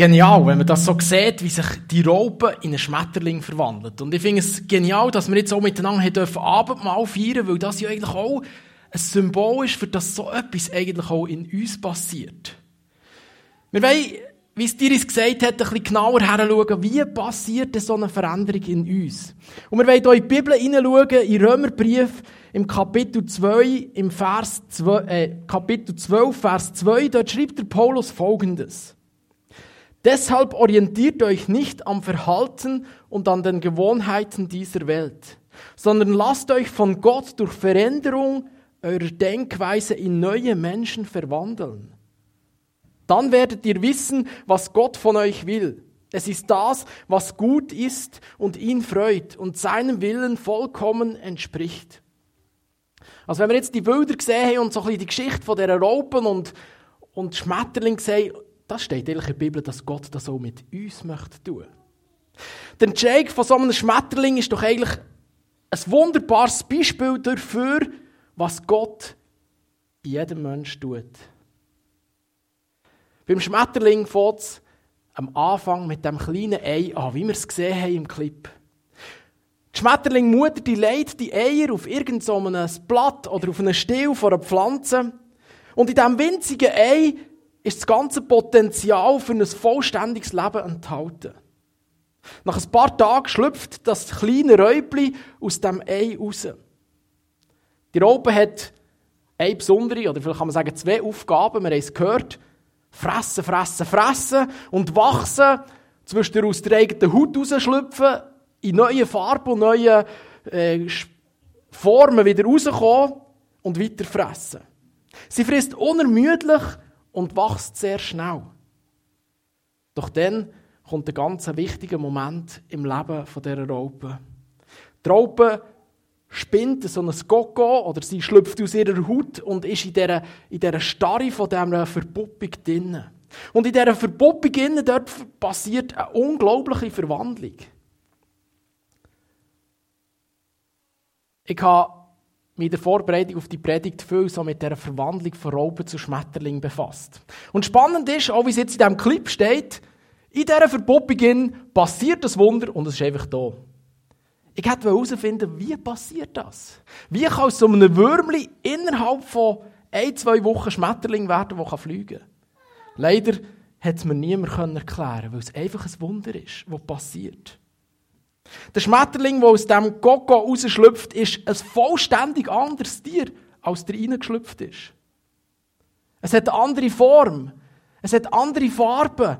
genial, wenn man das so sieht, wie sich die Raupe in einen Schmetterling verwandelt. Und ich finde es genial, dass wir jetzt auch miteinander dürfen Abendmahl feiern, weil das ja eigentlich auch ein Symbol ist, für das so etwas eigentlich auch in uns passiert. Wir wollen, wie es Diris gesagt hat, ein bisschen genauer heranschauen, wie passiert so eine Veränderung in uns. Und wir wollen hier in die Bibel hineinschauen, in Römerbrief, im Kapitel 2, im Vers 2, äh, Kapitel 12, Vers 2, dort schreibt der Paulus folgendes. Deshalb orientiert euch nicht am Verhalten und an den Gewohnheiten dieser Welt, sondern lasst euch von Gott durch Veränderung eurer Denkweise in neue Menschen verwandeln. Dann werdet ihr wissen, was Gott von euch will. Es ist das, was gut ist und ihn freut und seinem Willen vollkommen entspricht. Also wenn wir jetzt die Bilder haben und so ein bisschen die Geschichte von dieser Raupen und, und Schmetterling sehen, das steht in der Bibel, dass Gott das auch mit uns möchte tun. Der Entscheid von so einem Schmetterling ist doch eigentlich ein wunderbares Beispiel dafür, was Gott in jedem Menschen tut. Beim Schmetterling fängt es am Anfang mit dem kleinen Ei an, wie wir es gesehen haben im Clip. Die Schmetterlingmutter die legt die Eier auf irgendein so Blatt oder auf einen Stiel von einer Pflanze. Und in diesem winzigen Ei ist das ganze Potenzial für ein vollständiges Leben enthalten. Nach ein paar Tagen schlüpft das kleine Räubli aus dem Ei raus. Die Raupe hat eine besondere, oder vielleicht kann man sagen zwei Aufgaben, wir haben es gehört. Fressen, fressen, fressen und wachsen, zwischen aus der eigenen Haut rausschlüpfen, in neue Farben und neue äh, Formen wieder rauskommen und weiter fressen. Sie frisst unermüdlich und wächst sehr schnell. Doch dann kommt ein ganz wichtiger Moment im Leben dieser Raupe. Die Raupe spinnt so ein Gocko oder sie schlüpft aus ihrer Haut und ist in dieser, in dieser Starre von dieser Verpuppung drin. Und in dieser Verpuppung drin, dort passiert eine unglaubliche Verwandlung. Ich habe mich in der Vorbereitung auf die Predigt viel so mit der Verwandlung von Raupen zu Schmetterling befasst. Und spannend ist, auch wie es jetzt in diesem Clip steht, in dieser Verpuppung passiert das Wunder und es ist einfach da. Ich hätte herausfinden, wie passiert das? Wie kann so einem Würmli innerhalb von ein, zwei Wochen Schmetterling werden, der fliegen kann? Leider hat es mir niemand erklären weil es einfach ein Wunder ist, was passiert. Der Schmetterling, der aus dem Koko rausschlüpft, ist ein vollständig anderes Tier, als der reingeschlüpft ist. Es hat eine andere Form, es hat andere Farben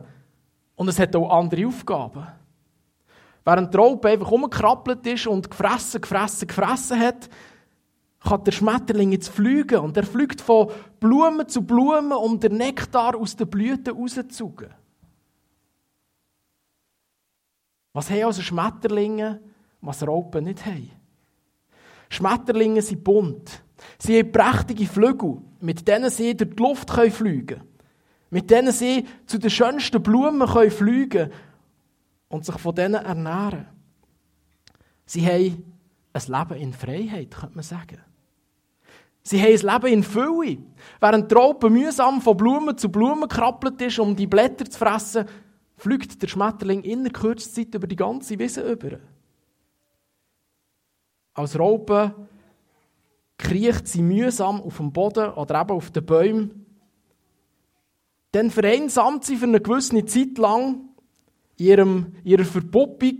und es hat auch andere Aufgaben. Während die Raupe einfach umgekrabbelt ist und gefressen, gefressen, gefressen hat, kann der Schmetterling jetzt fliegen und er fliegt von Blume zu Blume, um den Nektar aus den Blüten rauszuzugen. Was haben also Schmetterlinge, was Raupen nicht haben? Schmetterlinge sind bunt. Sie haben prächtige Flügel, mit denen sie durch die Luft fliegen können. Mit denen sie zu den schönsten Blumen fliegen können und sich von denen ernähren. Sie haben ein Leben in Freiheit, könnte man sagen. Sie haben ein Leben in Fülle. Während die Raupe mühsam von Blumen zu Blumen krabbelt ist, um die Blätter zu fressen, fliegt der Schmetterling in der kürzesten Zeit über die ganze Wiese über. Als Raupe kriecht sie mühsam auf dem Boden oder eben auf den Bäumen. Dann vereinsamt sie für eine gewisse Zeit lang ihrem, ihrer Verpuppung.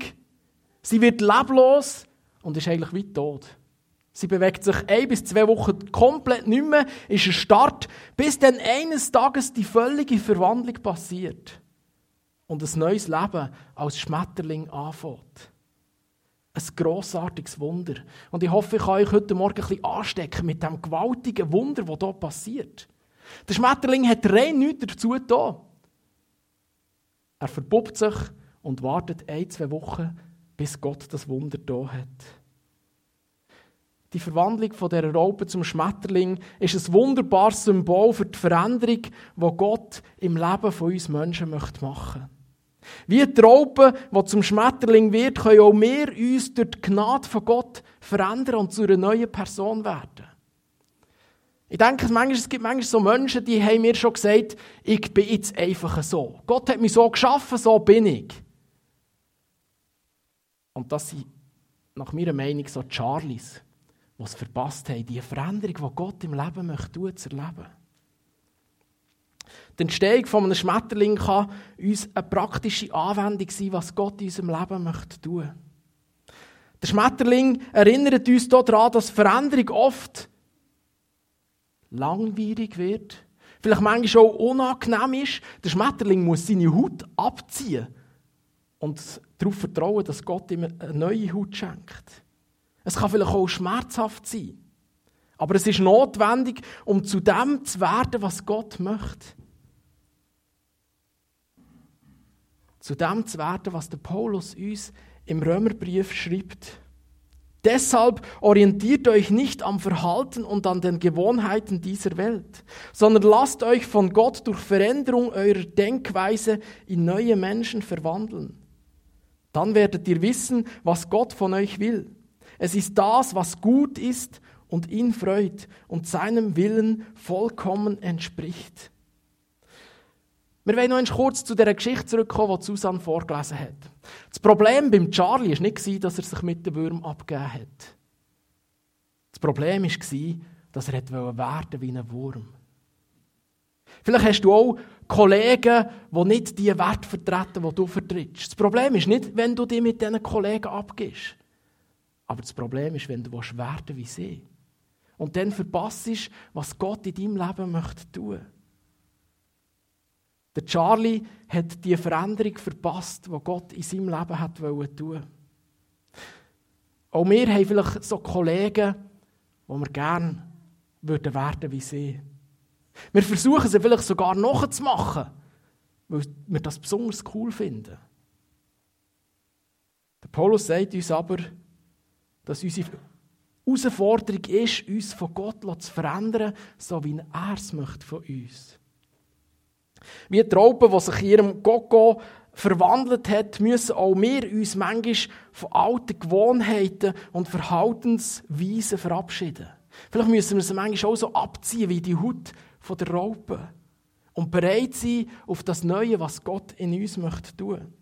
Sie wird leblos und ist eigentlich wie tot. Sie bewegt sich ein bis zwei Wochen komplett nicht mehr, ist ein Start, bis dann eines Tages die völlige Verwandlung passiert und ein neues Leben als Schmetterling anfängt. Ein grossartiges Wunder. Und ich hoffe, ich kann euch heute Morgen ein bisschen anstecken mit dem gewaltigen Wunder, das hier passiert. Der Schmetterling hat rein nichts dazu getan. Er verbuppt sich und wartet ein, zwei Wochen, bis Gott das Wunder da hat. Die Verwandlung von der Raupe zum Schmetterling ist ein wunderbares Symbol für die Veränderung, die Gott im Leben von uns Menschen machen möchte. Wie die Raupe, die zum Schmetterling wird, können auch wir uns durch die Gnade von Gott verändern und zu einer neuen Person werden. Ich denke, es gibt manchmal so Menschen, die haben mir schon gesagt, ich bin jetzt einfach so. Gott hat mich so geschaffen, so bin ich. Und das sind nach meiner Meinung so Charlies, die es verpasst haben, die Veränderung, die Gott im Leben möchte zu erleben. Die Entstehung von einem Schmetterling kann uns eine praktische Anwendung sein, was Gott in unserem Leben möchte tun. Der Schmetterling erinnert uns daran, dass Veränderung oft langwierig wird, vielleicht manchmal auch unangenehm ist. Der Schmetterling muss seine Haut abziehen und darauf vertrauen, dass Gott ihm eine neue Haut schenkt. Es kann vielleicht auch schmerzhaft sein. Aber es ist notwendig, um zu dem zu werden, was Gott möchte. Zu dem zu werden, was der Paulus uns im Römerbrief schreibt. Deshalb orientiert euch nicht am Verhalten und an den Gewohnheiten dieser Welt, sondern lasst euch von Gott durch Veränderung eurer Denkweise in neue Menschen verwandeln. Dann werdet ihr wissen, was Gott von euch will. Es ist das, was gut ist und ihn freut und seinem Willen vollkommen entspricht. Wir wollen noch kurz zu der Geschichte zurückkommen, die Susanne vorgelesen hat. Das Problem beim Charlie war nicht, dass er sich mit dem Würm abgegeben hat. Das Problem war, dass er werden wie ein Wurm. Vielleicht hast du auch Kollegen, die nicht die Werte vertreten, die du vertrittst. Das Problem ist nicht, wenn du dich mit diesen Kollegen abgibst. Aber das Problem ist, wenn du werden wie sie. Und dann verpasst, was Gott in deinem Leben möchte tun möchte. Der Charlie hat die Veränderung verpasst, die Gott in seinem Leben hat tun Auch wir haben vielleicht so Kollegen, wo wir gerne würden werden wie sie. Wir versuchen sie vielleicht sogar nachzumachen, weil wir das besonders cool finden. Der Paulus sagt uns aber, dass unsere Herausforderung ist, uns von Gott zu verändern, so wie er es möchte von uns. Wie die Raupe, die sich in ihrem Gogo verwandelt hat, müssen auch wir uns manchmal von alten Gewohnheiten und Verhaltensweisen verabschieden. Vielleicht müssen wir sie manchmal auch so abziehen wie die Haut von der Raupe und bereit sein auf das Neue, was Gott in uns möchte tun.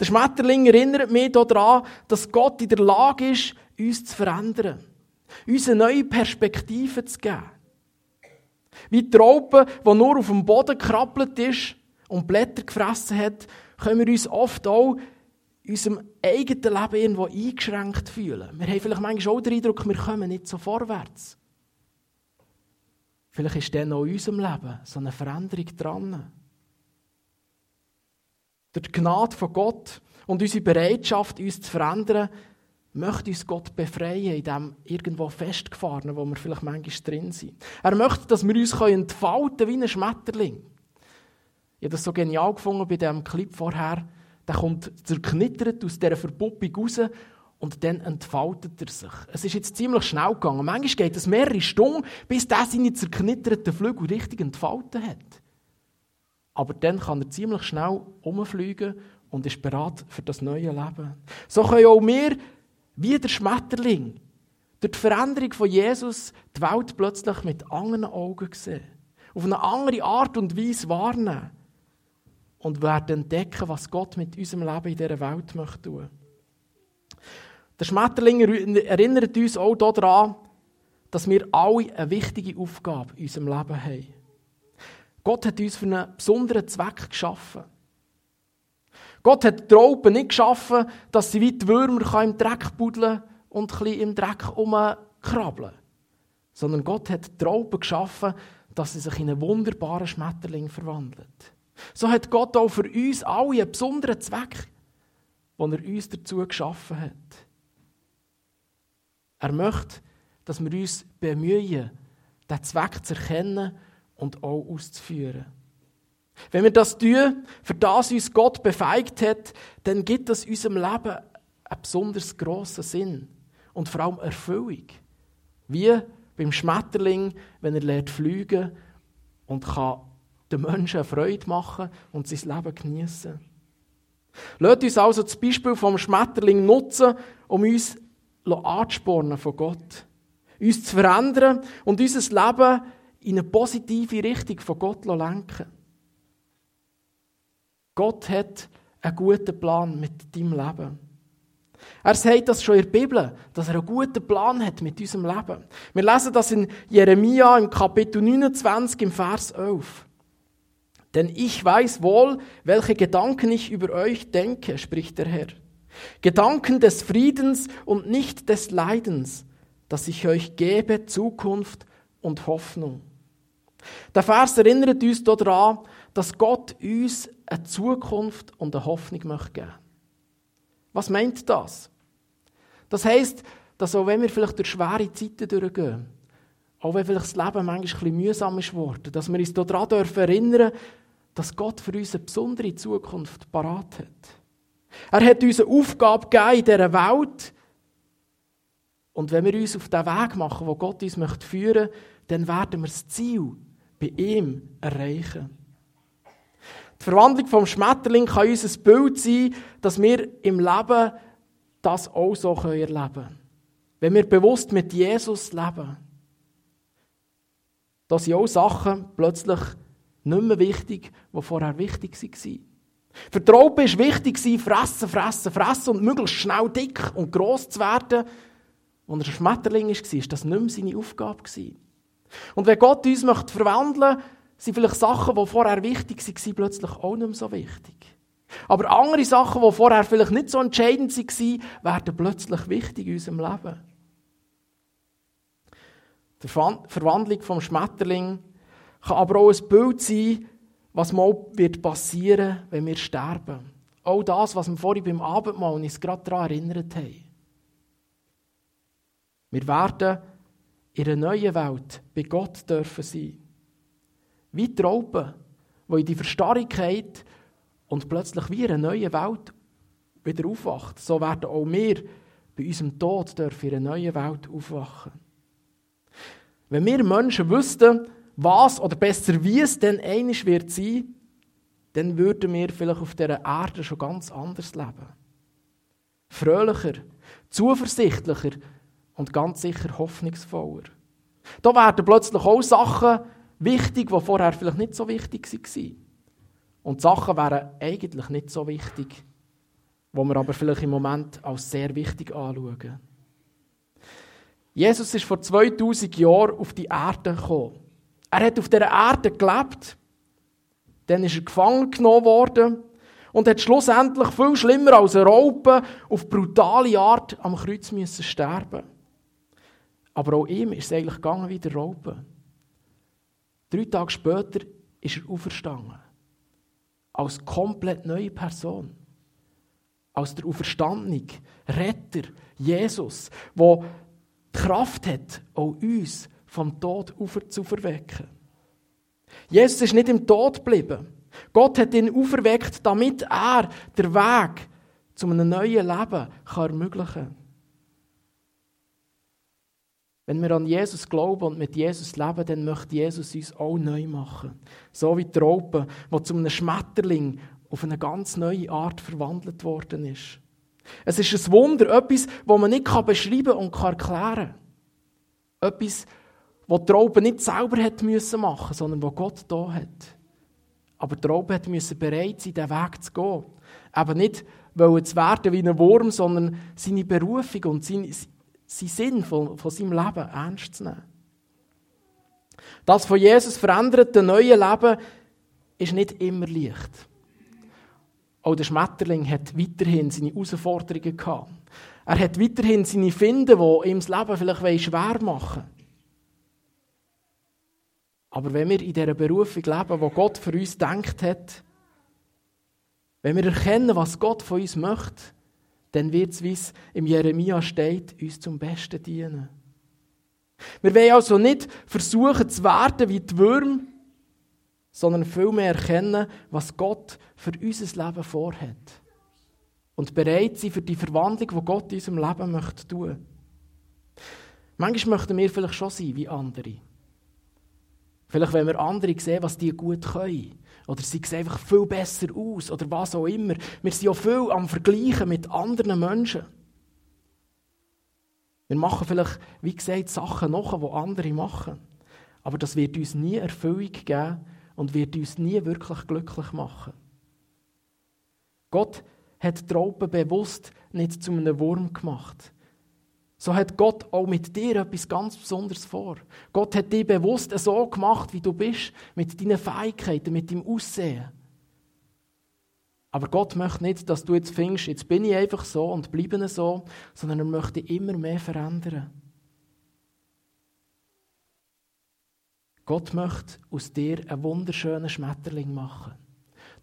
Der Schmetterling erinnert mich daran, dass Gott in der Lage ist, uns zu verändern, uns eine neue Perspektive zu geben. Wie die Raupe, die nur auf dem Boden gekrabbelt ist und Blätter gefressen hat, können wir uns oft auch in unserem eigenen Leben irgendwo eingeschränkt fühlen. Wir haben vielleicht manchmal auch den Eindruck, wir kommen nicht so vorwärts. Vielleicht ist dann auch in unserem Leben so eine Veränderung dran. Durch die Gnade von Gott und unsere Bereitschaft, uns zu verändern, möchte uns Gott befreien in dem irgendwo festgefahrenen, wo wir vielleicht manchmal drin sind. Er möchte, dass wir uns entfalten können wie ein Schmetterling. Ich habe das so genial gefunden bei diesem Clip vorher. Der kommt zerknittert aus dieser Verpuppung raus und dann entfaltet er sich. Es ist jetzt ziemlich schnell gegangen. Manchmal geht es mehrere Stunden, bis der seine zerknitterten Flügel richtig entfaltet hat. Aber dann kann er ziemlich schnell umfliegen und ist bereit für das neue Leben. So können auch wir wie der Schmetterling, durch die Veränderung von Jesus die Welt plötzlich mit anderen Augen sehen. Auf eine andere Art und Weise wahrnehmen. Und werden entdecken, was Gott mit unserem Leben in dieser Welt möchte tun. Der Schmetterling erinnert uns auch daran, dass wir alle eine wichtige Aufgabe in unserem Leben haben. Gott hat uns für einen besonderen Zweck geschaffen. Gott hat die Raupen nicht geschaffen, dass sie wie die Würmer im Dreck buddeln und ein bisschen im Dreck herumkrabbeln Sondern Gott hat die Raupen geschaffen, dass sie sich in einen wunderbaren Schmetterling verwandelt. So hat Gott auch für uns alle einen besonderen Zweck, den er uns dazu geschaffen hat. Er möchte, dass wir uns bemühen, diesen Zweck zu erkennen und auch auszuführen. Wenn wir das tun, für das uns Gott befeigt hat, dann gibt es unserem Leben einen besonders grossen Sinn und vor allem Erfüllung. Wie beim Schmetterling, wenn er lernt fliegen und kann den Menschen Freude machen und sein Leben genießen. Lasst uns also das Beispiel vom Schmetterling nutzen, um uns anzuspornen von Gott. uns zu verändern und unser Leben in eine positive Richtung von Gott lenken. Gott hat einen guten Plan mit deinem Leben. Er sagt das schon in der Bibel, dass er einen guten Plan hat mit unserem Leben. Wir lesen das in Jeremia im Kapitel 29 im Vers 11. Denn ich weiß wohl, welche Gedanken ich über euch denke, spricht der Herr. Gedanken des Friedens und nicht des Leidens, dass ich euch gebe Zukunft und Hoffnung. Der Vers erinnert uns daran, dass Gott uns eine Zukunft und eine Hoffnung möchte geben. Was meint das? Das heißt, dass auch wenn wir vielleicht durch schwere Zeiten durchgehen, auch wenn vielleicht das Leben manchmal ein bisschen mühsam ist geworden, dass wir uns daran erinnern dürfen dass Gott für uns eine besondere Zukunft parat hat. Er hat uns eine Aufgabe gegeben in dieser Welt. Und wenn wir uns auf den Weg machen, wo Gott uns möchte führen möchte, dann werden wir das Ziel bei ihm erreichen. Die Verwandlung vom Schmetterling kann uns ein Bild sein, dass wir im Leben das auch so erleben können. Wenn wir bewusst mit Jesus leben. Da sind auch Sachen plötzlich nicht mehr wichtig, die vorher wichtig waren. Für die Raupe war wichtig, fressen, fressen, fressen und möglichst schnell dick und gross zu werden. Als er ein Schmetterling war, war das nicht mehr seine Aufgabe. Und wenn Gott uns verwandeln möchte, sind vielleicht Sachen, die vorher wichtig waren, plötzlich auch nicht mehr so wichtig. Aber andere Sachen, die vorher vielleicht nicht so entscheidend waren, werden plötzlich wichtig in unserem Leben. Die Verwandlung vom Schmetterling kann aber auch ein Bild sein, was mal wird passieren, wenn wir sterben. Auch das, was wir vorhin beim Abendmahl uns gerade daran erinnert haben. Wir werden in einer neuen Welt bei Gott dürfen sein. Wie die Raupen, die in die Verstarrung und plötzlich wie in einer neuen Welt wieder aufwacht. So werden auch wir bei unserem Tod dürfen in einer neuen Welt aufwachen. Wenn wir Menschen wüssten, was oder besser wie es denn einig wird sein, dann würden wir vielleicht auf dieser Erde schon ganz anders leben. Fröhlicher, zuversichtlicher und ganz sicher hoffnungsvoller. Da werden plötzlich auch Sachen wichtig, die vorher vielleicht nicht so wichtig waren. Und Sachen wären eigentlich nicht so wichtig, wo wir aber vielleicht im Moment als sehr wichtig anschauen. Jesus ist vor 2000 Jahren auf die Erde gekommen. Er hat auf dieser Erde gelebt. Dann ist er gefangen genommen worden und hat schlussendlich viel schlimmer als ein Raupe auf brutale Art am Kreuz müssen sterben. Aber auch ihm ist es eigentlich gegangen wie der Raupe. Drei Tage später ist er auferstanden. Als komplett neue Person. Als der Auferstandene, Retter, Jesus, der die Kraft hat, auch uns vom Tod zu verwecken. Jesus ist nicht im Tod geblieben. Gott hat ihn auferweckt, damit er den Weg zu einem neuen Leben ermöglichen kann. Wenn wir an Jesus glauben und mit Jesus leben, dann möchte Jesus uns auch neu machen. So wie die Raupe, die zu einem Schmetterling auf eine ganz neue Art verwandelt worden ist. Es ist ein Wunder, etwas, das man nicht beschreiben und erklären kann. Etwas, wo die Traube nicht selber machen, sondern wo Gott da hat. Aber die hat müssen bereit sein, diesen Weg zu gehen. Eben nicht wollen zu werden wie ein Wurm, sondern seine Berufung und seinen, seinen Sinn von, von seinem Leben ernst zu nehmen. Das von Jesus veränderte neue Leben ist nicht immer leicht. Auch der Schmetterling hat weiterhin seine Herausforderungen gehabt. Er hat weiterhin seine Finden, die ihm das Leben vielleicht schwer machen aber wenn wir in dieser Berufung leben, wo Gott für uns denkt hat, wenn wir erkennen, was Gott von uns möchte, dann wird es, wie es im Jeremia steht, uns zum Besten dienen. Wir wollen also nicht versuchen zu werden wie die Würmer, sondern vielmehr erkennen, was Gott für unser Leben vorhat. Und bereit sein für die Verwandlung, die Gott in unserem Leben möchte tun. Manchmal möchten wir vielleicht schon sein wie andere. Vielleicht, wenn wir andere sehen, was die gut können. Oder sie sehen einfach viel besser aus. Oder was auch immer. Wir sind ja viel am Vergleichen mit anderen Menschen. Wir machen vielleicht, wie gesagt, Sachen nach, die andere machen. Aber das wird uns nie Erfüllung geben und wird uns nie wirklich glücklich machen. Gott hat die Raupe bewusst nicht zu einem Wurm gemacht. So hat Gott auch mit dir etwas ganz Besonderes vor. Gott hat dich bewusst so gemacht, wie du bist, mit deinen Fähigkeiten, mit deinem Aussehen. Aber Gott möchte nicht, dass du jetzt findest, jetzt bin ich einfach so und bleibe so, sondern er möchte immer mehr verändern. Gott möchte aus dir einen wunderschönen Schmetterling machen.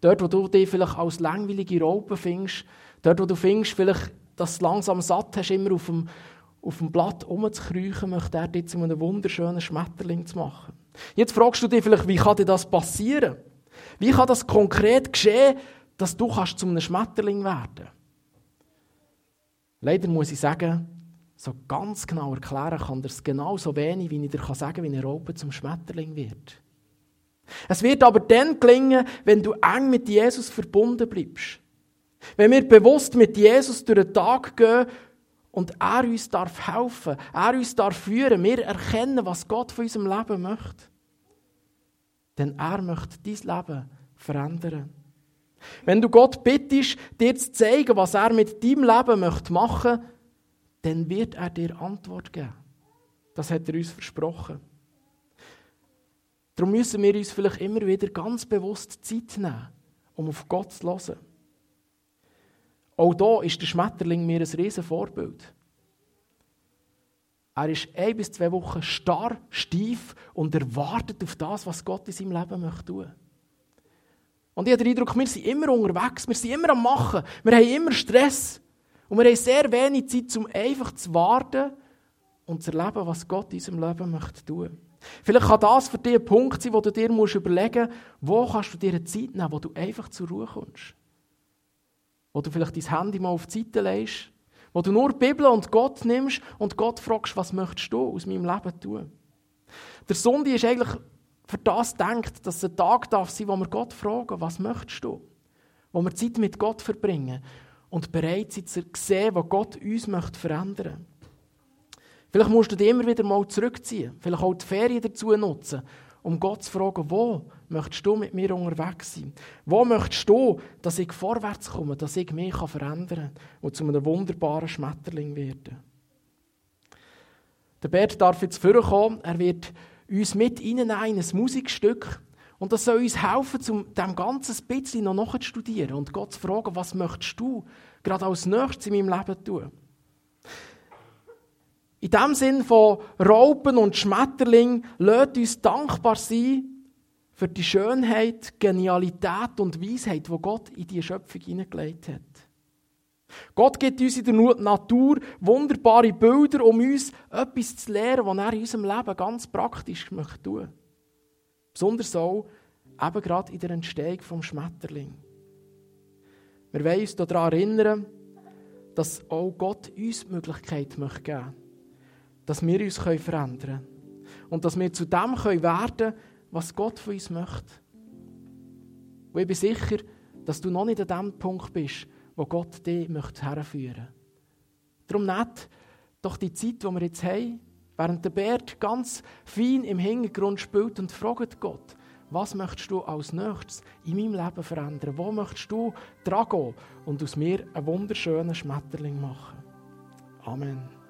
Dort, wo du dich vielleicht als langweilige Raupe findest, dort, wo du findest, vielleicht, dass du langsam satt hast, immer auf dem, auf dem Blatt rumzukriechen, möchte er dich zu einem wunderschönen Schmetterling zu machen. Jetzt fragst du dich vielleicht, wie kann dir das passieren? Wie kann das konkret geschehen, dass du kannst zu einem Schmetterling werden Leider muss ich sagen, so ganz genau erklären kann es genauso wenig, wie ich dir sagen kann, wie eine Raupe zum Schmetterling wird. Es wird aber dann gelingen, wenn du eng mit Jesus verbunden bleibst. Wenn wir bewusst mit Jesus durch den Tag gehen und er uns darf helfen, er uns darf führen, wir erkennen, was Gott von unserem Leben möchte. Denn er möchte dein Leben verändern. Wenn du Gott bittest, dir zu zeigen, was er mit deinem Leben machen möchte, dann wird er dir Antwort geben. Das hat er uns versprochen. Darum müssen wir uns vielleicht immer wieder ganz bewusst Zeit nehmen, um auf Gott zu hören. Auch da ist der Schmetterling mir ein riesen Vorbild. Er ist ein bis zwei Wochen starr, steif und erwartet auf das, was Gott in seinem Leben möchte tun. Und ich habe den Eindruck, wir sind immer unterwegs, wir sind immer am Machen, wir haben immer Stress. Und wir haben sehr wenig Zeit, um einfach zu warten und zu erleben, was Gott in unserem Leben möchte tun. Vielleicht kann das für dich ein Punkt sein, wo du dir überlegen musst, wo kannst du dir eine Zeit nehmen, wo du einfach zur Ruhe kommst. Wo du vielleicht dein Handy mal auf die Seite legst, wo du nur Bibel und Gott nimmst und Gott fragst, was möchtest du aus meinem Leben tun. Der Sonntag ist eigentlich für das denkt, dass es ein Tag darf sein, wo wir Gott fragen, was möchtest du? Wo wir Zeit mit Gott verbringen und bereit sind zu sehen, was Gott uns möchte verändern möchte. Vielleicht musst du dich immer wieder mal zurückziehen, vielleicht auch die Ferien dazu nutzen, um Gott zu fragen, wo möchtest du mit mir unterwegs sein? Wo möchtest du, dass ich vorwärts komme, dass ich mich verändern kann und zu einem wunderbaren Schmetterling werde? Der Bert darf jetzt vorkommen, er wird uns mit in ein Musikstück und das soll uns helfen, um dem Ganzen bisschen noch nachzustudieren und Gott zu fragen, was möchtest du gerade als nächstes in meinem Leben tun? In dem Sinn von Raupen und Schmetterling lädt uns dankbar sein für die Schönheit, Genialität und Weisheit, wo Gott in die Schöpfung hineingelegt hat. Gott gibt uns in der Natur wunderbare Bilder, um uns etwas zu lernen, was er in unserem Leben ganz praktisch tun möchte. Besonders auch eben gerade in der Entstehung vom Schmetterling. Wir wollen uns daran erinnern, dass auch Gott uns die Möglichkeit geben möchte, dass wir uns verändern können und dass wir zu dem werden können, was Gott von uns möchte. Und ich bin sicher, dass du noch nicht an dem Punkt bist, wo Gott dich herführen möchte. Darum nicht doch die Zeit, die wir jetzt haben, während der Bert ganz fein im Hintergrund spielt und fragt Gott, was möchtest du als nächstes in meinem Leben verändern? Wo möchtest du dran gehen und aus mir einen wunderschönen Schmetterling machen? Amen.